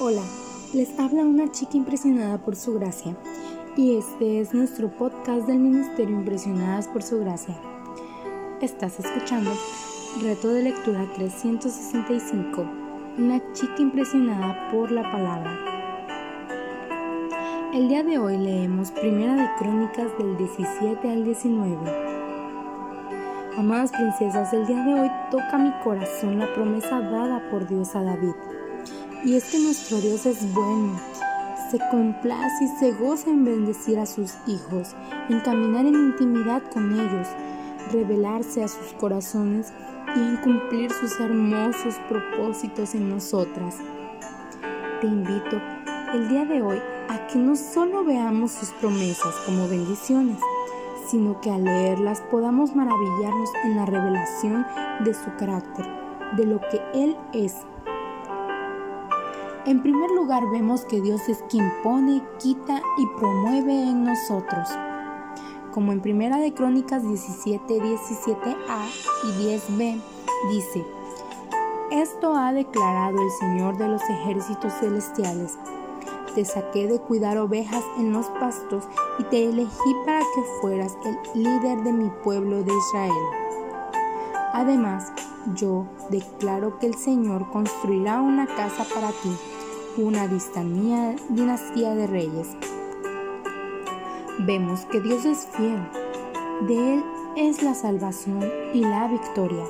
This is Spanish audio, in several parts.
Hola, les habla una chica impresionada por su gracia y este es nuestro podcast del Ministerio Impresionadas por su gracia. Estás escuchando Reto de Lectura 365, una chica impresionada por la palabra. El día de hoy leemos Primera de Crónicas del 17 al 19. Amadas princesas, el día de hoy toca mi corazón la promesa dada por Dios a David y es que nuestro Dios es bueno, se complace y se goza en bendecir a sus hijos, en caminar en intimidad con ellos, revelarse a sus corazones y en cumplir sus hermosos propósitos en nosotras. Te invito el día de hoy a que no solo veamos sus promesas como bendiciones, sino que al leerlas podamos maravillarnos en la revelación de su carácter, de lo que Él es en primer lugar vemos que Dios es quien pone, quita y promueve en nosotros. Como en Primera de Crónicas 17, 17a y 10b dice, Esto ha declarado el Señor de los ejércitos celestiales. Te saqué de cuidar ovejas en los pastos y te elegí para que fueras el líder de mi pueblo de Israel. Además, yo declaro que el Señor construirá una casa para ti una dinastía de reyes. Vemos que Dios es fiel, de Él es la salvación y la victoria.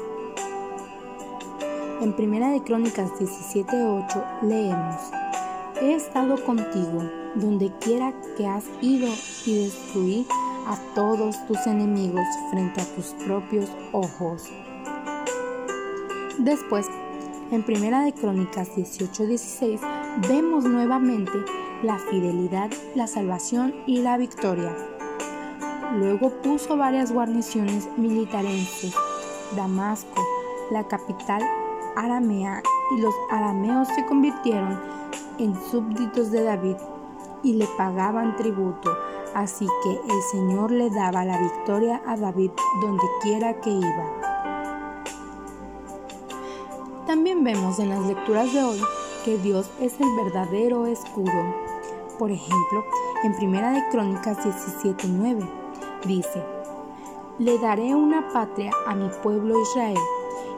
En Primera de Crónicas 17:8 leemos: He estado contigo donde quiera que has ido y destruí a todos tus enemigos frente a tus propios ojos. Después, en Primera de Crónicas 18:16 vemos nuevamente la fidelidad, la salvación y la victoria. Luego puso varias guarniciones militarenses, Damasco, la capital aramea, y los arameos se convirtieron en súbditos de David y le pagaban tributo, así que el Señor le daba la victoria a David donde quiera que iba. También vemos en las lecturas de hoy que Dios es el verdadero escudo. Por ejemplo, en Primera de Crónicas 17:9 dice: Le daré una patria a mi pueblo Israel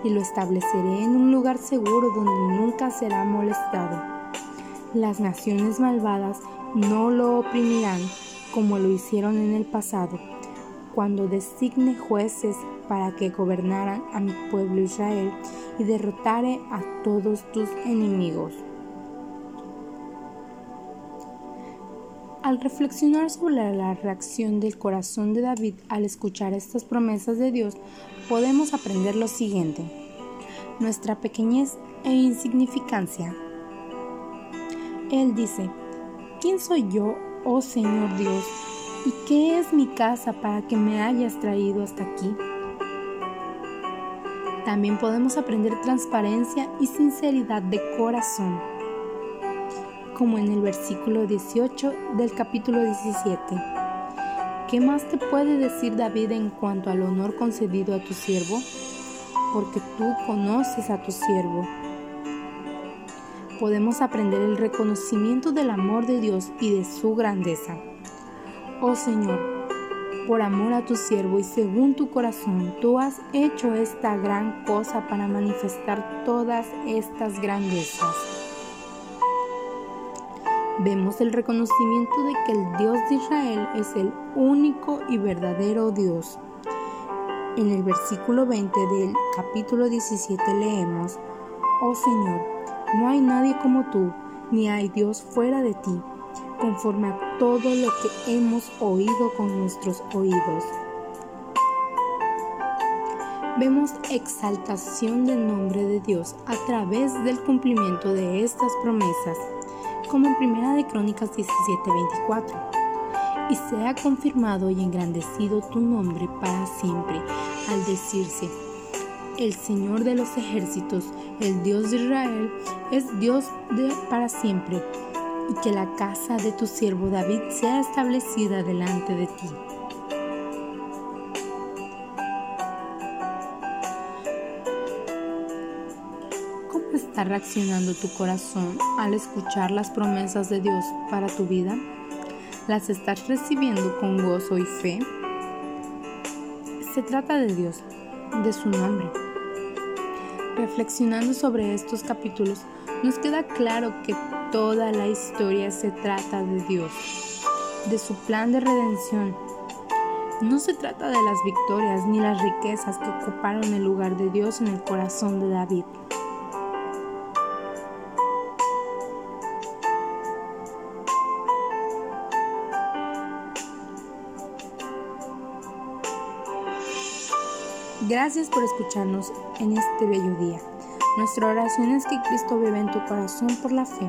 y lo estableceré en un lugar seguro donde nunca será molestado. Las naciones malvadas no lo oprimirán como lo hicieron en el pasado, cuando designe jueces para que gobernaran a mi pueblo Israel y derrotare a todos tus enemigos. Al reflexionar sobre la reacción del corazón de David al escuchar estas promesas de Dios, podemos aprender lo siguiente. Nuestra pequeñez e insignificancia. Él dice, ¿quién soy yo, oh Señor Dios? ¿Y qué es mi casa para que me hayas traído hasta aquí? También podemos aprender transparencia y sinceridad de corazón, como en el versículo 18 del capítulo 17. ¿Qué más te puede decir David en cuanto al honor concedido a tu siervo? Porque tú conoces a tu siervo. Podemos aprender el reconocimiento del amor de Dios y de su grandeza. Oh Señor, por amor a tu siervo y según tu corazón, tú has hecho esta gran cosa para manifestar todas estas grandezas. Vemos el reconocimiento de que el Dios de Israel es el único y verdadero Dios. En el versículo 20 del capítulo 17 leemos, Oh Señor, no hay nadie como tú, ni hay Dios fuera de ti conforme a todo lo que hemos oído con nuestros oídos. Vemos exaltación del nombre de Dios a través del cumplimiento de estas promesas, como en Primera de Crónicas 17:24. Y sea confirmado y engrandecido tu nombre para siempre, al decirse, el Señor de los ejércitos, el Dios de Israel, es Dios de para siempre y que la casa de tu siervo David sea establecida delante de ti. ¿Cómo está reaccionando tu corazón al escuchar las promesas de Dios para tu vida? ¿Las estás recibiendo con gozo y fe? Se trata de Dios, de su nombre. Reflexionando sobre estos capítulos, nos queda claro que toda la historia se trata de Dios, de su plan de redención. No se trata de las victorias ni las riquezas que ocuparon el lugar de Dios en el corazón de David. Gracias por escucharnos en este bello día. Nuestra oración es que Cristo vive en tu corazón por la fe